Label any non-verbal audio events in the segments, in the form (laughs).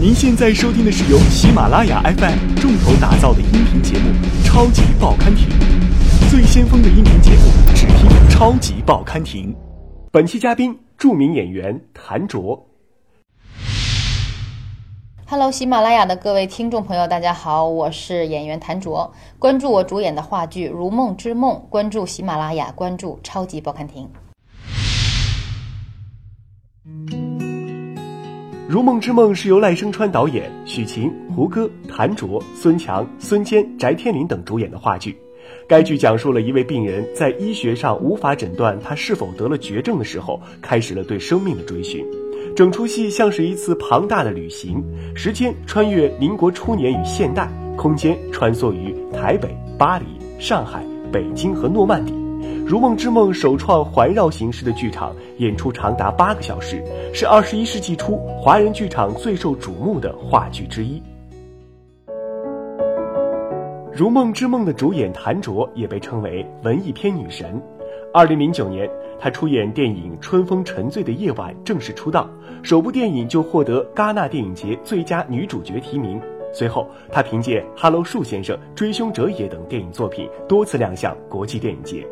您现在收听的是由喜马拉雅 FM 重头打造的音频节目《超级报刊亭》，最先锋的音频节目，只听《超级报刊亭》。本期嘉宾，著名演员谭卓。Hello，喜马拉雅的各位听众朋友，大家好，我是演员谭卓。关注我主演的话剧《如梦之梦》，关注喜马拉雅，关注《超级报刊亭》。《如梦之梦》是由赖声川导演，许晴、胡歌、谭卓、孙强、孙坚、翟天临等主演的话剧。该剧讲述了一位病人在医学上无法诊断他是否得了绝症的时候，开始了对生命的追寻。整出戏像是一次庞大的旅行，时间穿越民国初年与现代，空间穿梭于台北、巴黎、上海、北京和诺曼底。《如梦之梦》首创环绕形式的剧场演出长达八个小时，是二十一世纪初华人剧场最受瞩目的话剧之一。《如梦之梦》的主演谭卓也被称为文艺片女神。二零零九年，她出演电影《春风沉醉的夜晚》正式出道，首部电影就获得戛纳电影节最佳女主角提名。随后，她凭借《哈喽树先生》《追凶者也》等电影作品多次亮相国际电影节。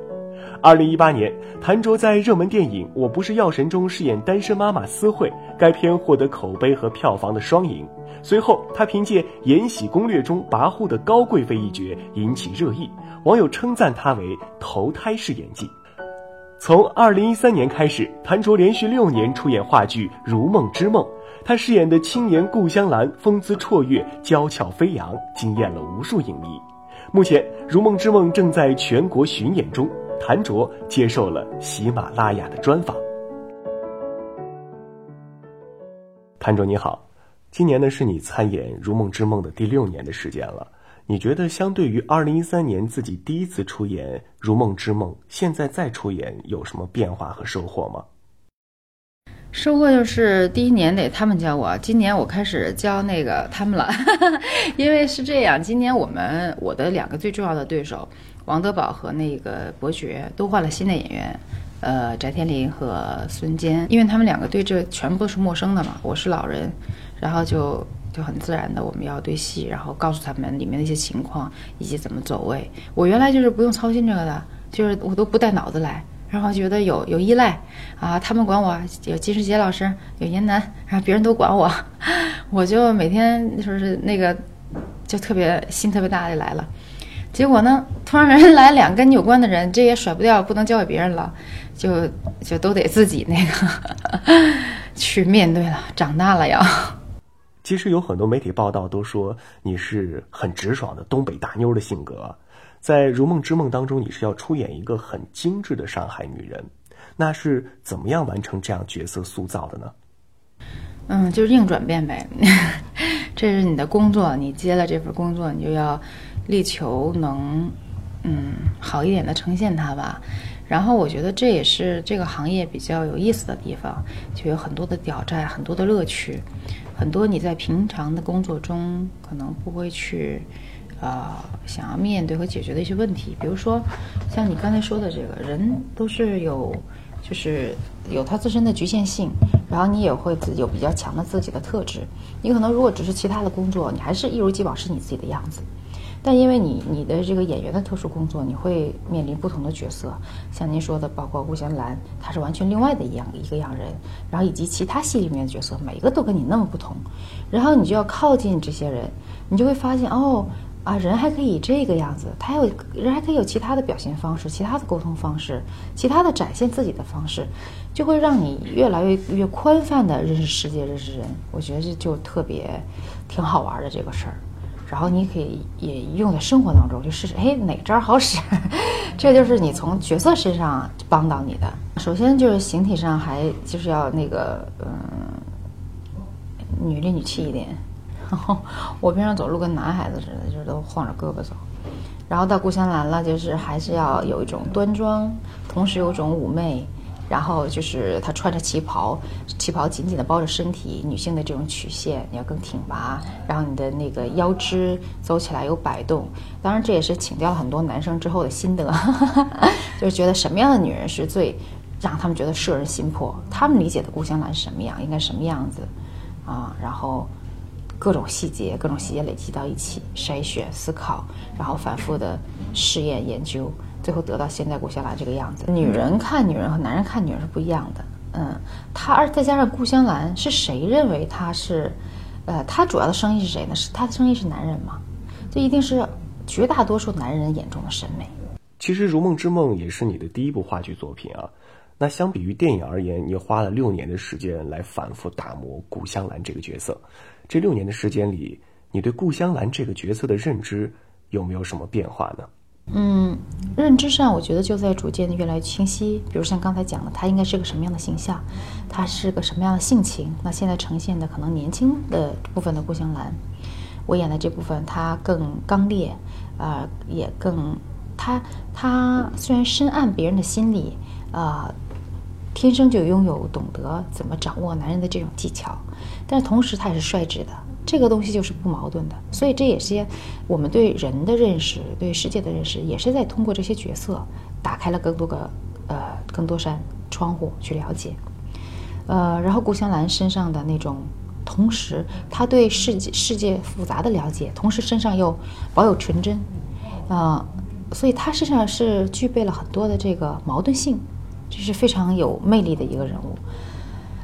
二零一八年，谭卓在热门电影《我不是药神》中饰演单身妈妈思慧，该片获得口碑和票房的双赢。随后，她凭借《延禧攻略》中跋扈的高贵妃一角引起热议，网友称赞她为投胎式演技。从二零一三年开始，谭卓连续六年出演话剧《如梦之梦》，她饰演的青年顾香兰风姿绰约、娇俏飞扬，惊艳了无数影迷。目前，《如梦之梦》正在全国巡演中。谭卓接受了喜马拉雅的专访。谭卓你好，今年呢是你参演《如梦之梦》的第六年的时间了。你觉得相对于二零一三年自己第一次出演《如梦之梦》，现在再出演有什么变化和收获吗？收获就是第一年得他们教我，今年我开始教那个他们了，(laughs) 因为是这样，今年我们我的两个最重要的对手。王德宝和那个伯爵都换了新的演员，呃，翟天临和孙坚，因为他们两个对这全部都是陌生的嘛。我是老人，然后就就很自然的我们要对戏，然后告诉他们里面的一些情况以及怎么走位。我原来就是不用操心这个的，就是我都不带脑子来，然后觉得有有依赖啊，他们管我有金世杰老师，有严楠，然后别人都管我，(laughs) 我就每天就是那个就特别心特别大的来了。结果呢？突然人来两个跟你有关的人，这也甩不掉，不能交给别人了，就就都得自己那个 (laughs) 去面对了。长大了要。其实有很多媒体报道都说你是很直爽的东北大妞的性格，在《如梦之梦》当中，你是要出演一个很精致的上海女人，那是怎么样完成这样角色塑造的呢？嗯，就是硬转变呗。(laughs) 这是你的工作，你接了这份工作，你就要。力求能，嗯，好一点的呈现它吧。然后我觉得这也是这个行业比较有意思的地方，就有很多的挑战，很多的乐趣，很多你在平常的工作中可能不会去，呃，想要面对和解决的一些问题。比如说，像你刚才说的，这个人都是有，就是有他自身的局限性，然后你也会有比较强的自己的特质。你可能如果只是其他的工作，你还是一如既往是你自己的样子。但因为你你的这个演员的特殊工作，你会面临不同的角色，像您说的，包括顾香兰，她是完全另外的一样一个样人，然后以及其他戏里面的角色，每一个都跟你那么不同，然后你就要靠近这些人，你就会发现哦啊，人还可以这个样子，他有人还可以有其他的表现方式，其他的沟通方式，其他的展现自己的方式，就会让你越来越越宽泛的认识世界，认识人。我觉得这就特别挺好玩的这个事儿。然后你可以也用在生活当中，就试试，哎，哪招好使？(laughs) 这就是你从角色身上帮到你的。首先就是形体上还就是要那个，嗯，女里女气一点。然后我平常走路跟男孩子似的，就是都晃着胳膊走。然后到故乡来了，就是还是要有一种端庄，同时有种妩媚。然后就是她穿着旗袍，旗袍紧紧的包着身体，女性的这种曲线你要更挺拔，然后你的那个腰肢走起来有摆动。当然这也是请教了很多男生之后的心得，(laughs) 就是觉得什么样的女人是最让他们觉得摄人心魄，他们理解的顾香兰是什么样，应该什么样子啊？然后各种细节，各种细节累积到一起，筛选、思考，然后反复的试验、研究，最后得到现在顾香兰这个样子。女人看女人和男人看女人是不一样的，嗯，她而再加上顾香兰是谁认为她是，呃，她主要的生意是谁呢？是她的生意是男人吗？这一定是绝大多数男人眼中的审美。其实《如梦之梦》也是你的第一部话剧作品啊。那相比于电影而言，你花了六年的时间来反复打磨顾香兰这个角色。这六年的时间里，你对顾香兰这个角色的认知有没有什么变化呢？嗯，认知上我觉得就在逐渐的越来越清晰。比如像刚才讲的，他应该是个什么样的形象，他是个什么样的性情。那现在呈现的可能年轻的部分的顾香兰，我演的这部分她更刚烈，啊，也更她她虽然深谙别人的心理，啊。天生就拥有懂得怎么掌握男人的这种技巧，但是同时他也是率直的，这个东西就是不矛盾的。所以这也是我们对人的认识、对世界的认识，也是在通过这些角色打开了更多个呃更多扇窗户去了解。呃，然后顾香兰身上的那种，同时她对世界世界复杂的了解，同时身上又保有纯真，啊，所以他身上是具备了很多的这个矛盾性。这是非常有魅力的一个人物，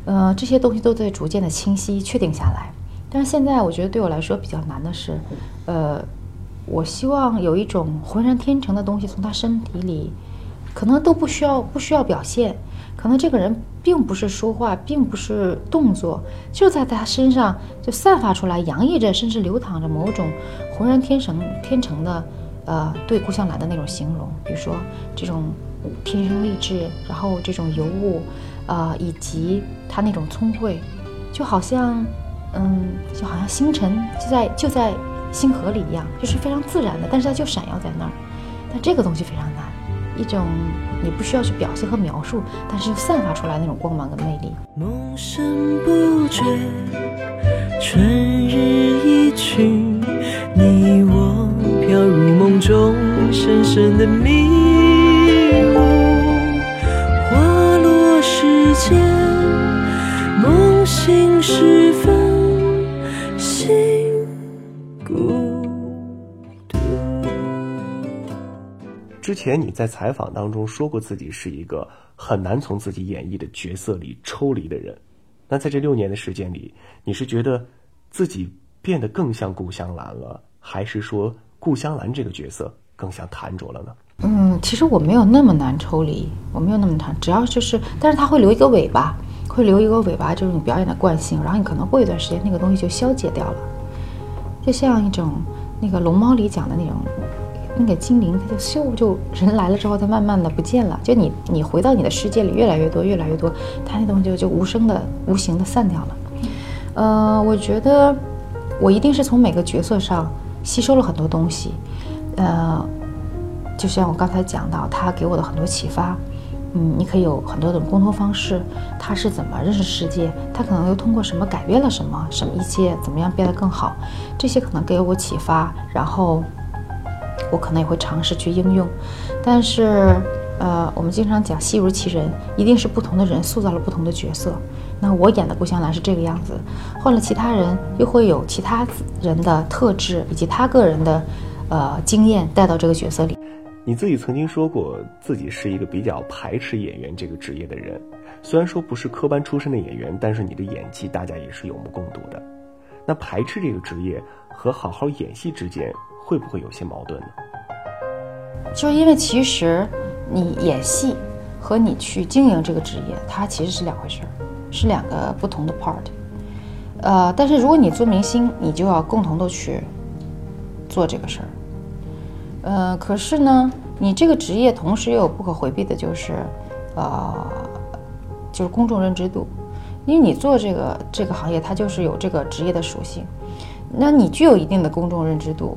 呃，这些东西都在逐渐的清晰确定下来。但是现在我觉得对我来说比较难的是，呃，我希望有一种浑然天成的东西从他身体里，可能都不需要不需要表现，可能这个人并不是说话，并不是动作，就在他身上就散发出来，洋溢着，甚至流淌着某种浑然天成天成的，呃，对顾香兰的那种形容，比如说这种。天生丽质，然后这种尤物，啊，以及他那种聪慧，就好像，嗯，就好像星辰就在就在星河里一样，就是非常自然的，但是它就闪耀在那儿。但这个东西非常难，一种你不需要去表现和描述，但是散发出来那种光芒跟魅力。梦深不觉，春日一去，你我飘入梦中，深深的迷雾，花落时间。梦醒时分，之前你在采访当中说过，自己是一个很难从自己演绎的角色里抽离的人。那在这六年的时间里，你是觉得自己变得更像顾香兰了，还是说顾香兰这个角色更像谭卓了呢？嗯，其实我没有那么难抽离，我没有那么难，只要就是，但是他会留一个尾巴。会留一个尾巴，就是你表演的惯性，然后你可能过一段时间，那个东西就消解掉了，就像一种那个龙猫里讲的那种，那个精灵，它就咻就人来了之后，它慢慢的不见了，就你你回到你的世界里越来越多越来越多，它那东西就就无声的无形的散掉了。呃，我觉得我一定是从每个角色上吸收了很多东西，呃，就像我刚才讲到，他给我的很多启发。嗯，你可以有很多种沟通方式。他是怎么认识世界？他可能又通过什么改变了什么？什么一切怎么样变得更好？这些可能给我启发，然后我可能也会尝试去应用。但是，呃，我们经常讲戏如其人，一定是不同的人塑造了不同的角色。那我演的顾香兰是这个样子，换了其他人又会有其他人的特质以及他个人的呃经验带到这个角色里。你自己曾经说过，自己是一个比较排斥演员这个职业的人。虽然说不是科班出身的演员，但是你的演技大家也是有目共睹的。那排斥这个职业和好好演戏之间，会不会有些矛盾呢？就因为其实你演戏和你去经营这个职业，它其实是两回事儿，是两个不同的 part。呃，但是如果你做明星，你就要共同的去做这个事儿。呃，可是呢，你这个职业同时又有不可回避的，就是，呃，就是公众认知度，因为你做这个这个行业，它就是有这个职业的属性，那你具有一定的公众认知度，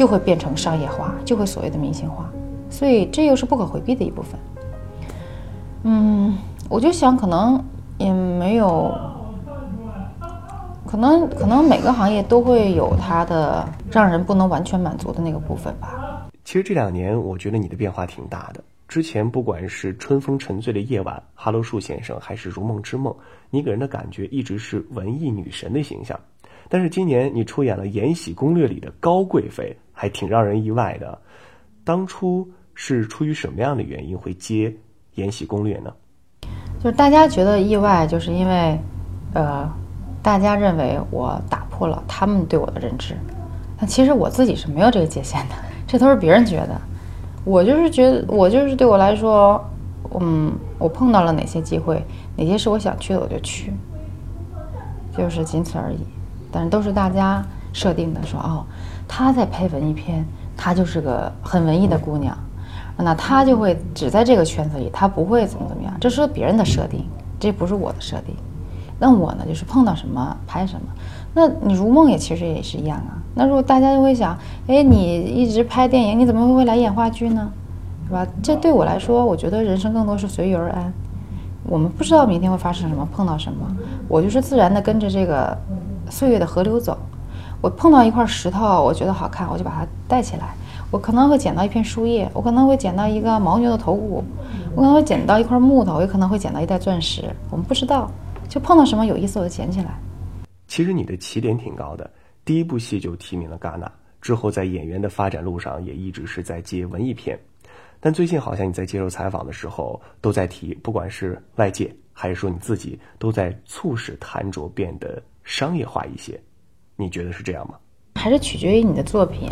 就会变成商业化，就会所谓的明星化，所以这又是不可回避的一部分。嗯，我就想，可能也没有。可能可能每个行业都会有它的让人不能完全满足的那个部分吧。其实这两年我觉得你的变化挺大的。之前不管是春风沉醉的夜晚、哈喽树先生，还是如梦之梦，你给人的感觉一直是文艺女神的形象。但是今年你出演了《延禧攻略》里的高贵妃，还挺让人意外的。当初是出于什么样的原因会接《延禧攻略》呢？就是大家觉得意外，就是因为，呃，大家认为我打破了他们对我的认知，但其实我自己是没有这个界限的，这都是别人觉得。我就是觉得，我就是对我来说，嗯，我碰到了哪些机会，哪些是我想去的，我就去，就是仅此而已。但是都是大家设定的，说哦，她在拍文艺片，她就是个很文艺的姑娘，那她就会只在这个圈子里，她不会怎么怎么样，这是别人的设定，这不是我的设定。那我呢，就是碰到什么拍什么。那你如梦也其实也是一样啊。那如果大家就会想，哎，你一直拍电影，你怎么会来演话剧呢？是吧？这对我来说，我觉得人生更多是随遇而安。我们不知道明天会发生什么，碰到什么，我就是自然的跟着这个。岁月的河流走，我碰到一块石头，我觉得好看，我就把它带起来。我可能会捡到一片树叶，我可能会捡到一个牦牛的头骨，我可能会捡到一块木头，也可能会捡到一袋钻石。我们不知道，就碰到什么有意思，我就捡起来。其实你的起点挺高的，第一部戏就提名了戛纳，之后在演员的发展路上也一直是在接文艺片。但最近好像你在接受采访的时候都在提，不管是外界还是说你自己，都在促使谭卓变得。商业化一些，你觉得是这样吗？还是取决于你的作品。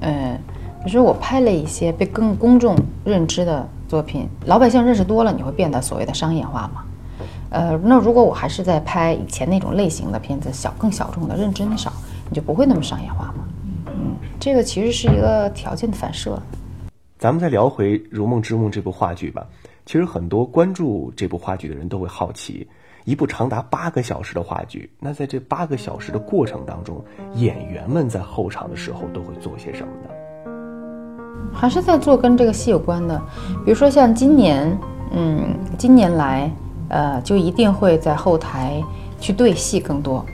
嗯，比如说我拍了一些被更公众认知的作品，老百姓认识多了，你会变得所谓的商业化吗？呃，那如果我还是在拍以前那种类型的片子，小更小众的，认知少，你就不会那么商业化吗？嗯，这个其实是一个条件的反射。咱们再聊回《如梦之梦》这部话剧吧。其实很多关注这部话剧的人都会好奇。一部长达八个小时的话剧，那在这八个小时的过程当中，演员们在后场的时候都会做些什么呢？还是在做跟这个戏有关的，比如说像今年，嗯，今年来，呃，就一定会在后台去对戏更多。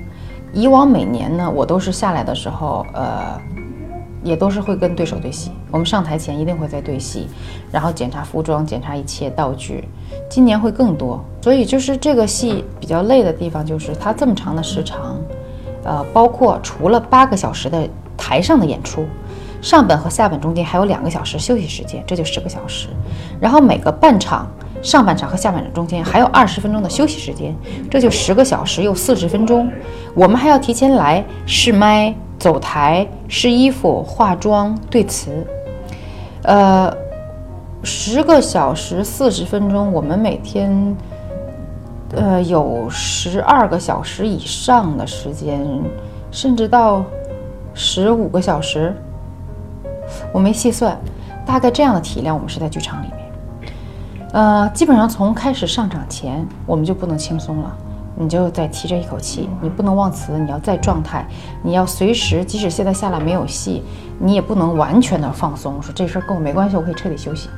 以往每年呢，我都是下来的时候，呃。也都是会跟对手对戏，我们上台前一定会在对戏，然后检查服装，检查一切道具。今年会更多，所以就是这个戏比较累的地方，就是它这么长的时长，呃，包括除了八个小时的台上的演出，上本和下本中间还有两个小时休息时间，这就十个小时。然后每个半场，上半场和下半场中间还有二十分钟的休息时间，这就十个小时又四十分钟。我们还要提前来试麦。走台、试衣服、化妆、对词，呃，十个小时四十分钟，我们每天，呃，有十二个小时以上的时间，甚至到十五个小时，我没细算，大概这样的体量，我们是在剧场里面，呃，基本上从开始上场前，我们就不能轻松了。你就再提着一口气，你不能忘词，你要在状态，你要随时，即使现在下来没有戏，你也不能完全的放松，说这事儿跟我没关系，我可以彻底休息。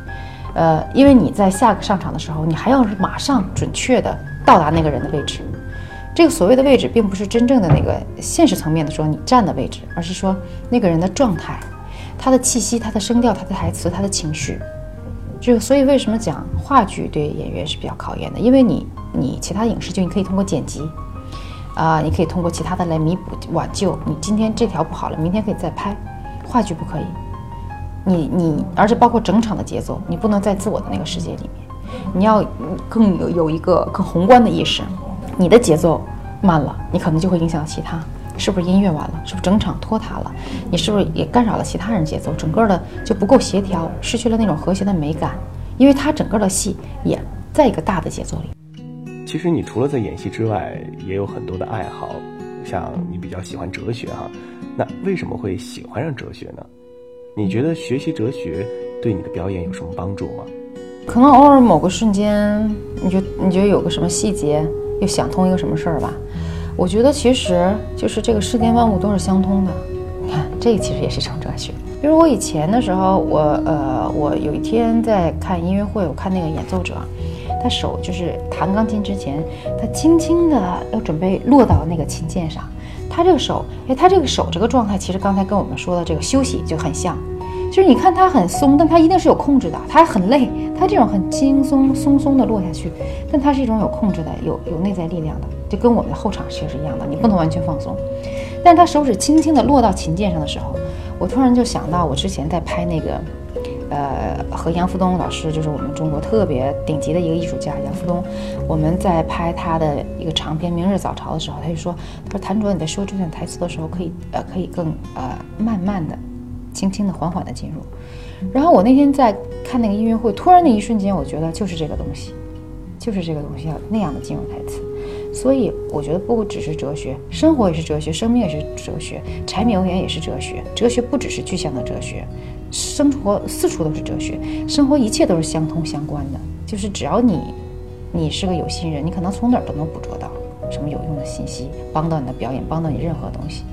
呃，因为你在下个上场的时候，你还要马上准确的到达那个人的位置。这个所谓的位置，并不是真正的那个现实层面的说你站的位置，而是说那个人的状态，他的气息，他的声调，他的台词，他的情绪。就，所以为什么讲话剧对演员是比较考验的？因为你。你其他影视剧你可以通过剪辑，啊，你可以通过其他的来弥补挽救。你今天这条不好了，明天可以再拍。话剧不可以，你你，而且包括整场的节奏，你不能在自我的那个世界里面，你要更有有一个更宏观的意识。你的节奏慢了，你可能就会影响到其他，是不是音乐完了？是不是整场拖沓了？你是不是也干扰了其他人节奏？整个的就不够协调，失去了那种和谐的美感，因为它整个的戏也在一个大的节奏里。其实你除了在演戏之外，也有很多的爱好，像你比较喜欢哲学哈。那为什么会喜欢上哲学呢？你觉得学习哲学对你的表演有什么帮助吗？可能偶尔某个瞬间，你觉你觉得有个什么细节，又想通一个什么事儿吧。我觉得其实就是这个世间万物都是相通的。你看，这其实也是一种哲学。比如我以前的时候，我呃，我有一天在看音乐会，我看那个演奏者。他手就是弹钢琴之前，他轻轻的要准备落到那个琴键上。他这个手，哎，他这个手这个状态，其实刚才跟我们说的这个休息就很像。就是你看他很松，但他一定是有控制的。他很累，他这种很轻松松松的落下去，但他是一种有控制的、有有内在力量的，就跟我们的后场其实是一样的。你不能完全放松。但他手指轻轻地落到琴键上的时候，我突然就想到我之前在拍那个。呃，和杨福东老师就是我们中国特别顶级的一个艺术家杨福东，我们在拍他的一个长片《明日早朝》的时候，他就说：“他说谭卓，你在说这段台词的时候，可以呃，可以更呃慢慢的、轻轻的、缓缓的进入。”然后我那天在看那个音乐会，突然那一瞬间，我觉得就是这个东西，就是这个东西要那样的进入台词。所以我觉得不只是哲学，生活也是哲学，生命也是哲学，柴米油盐也是哲学。哲学不只是具象的哲学。生活四处都是哲学，生活一切都是相通相关的。就是只要你，你是个有心人，你可能从哪儿都能捕捉到什么有用的信息，帮到你的表演，帮到你任何东西。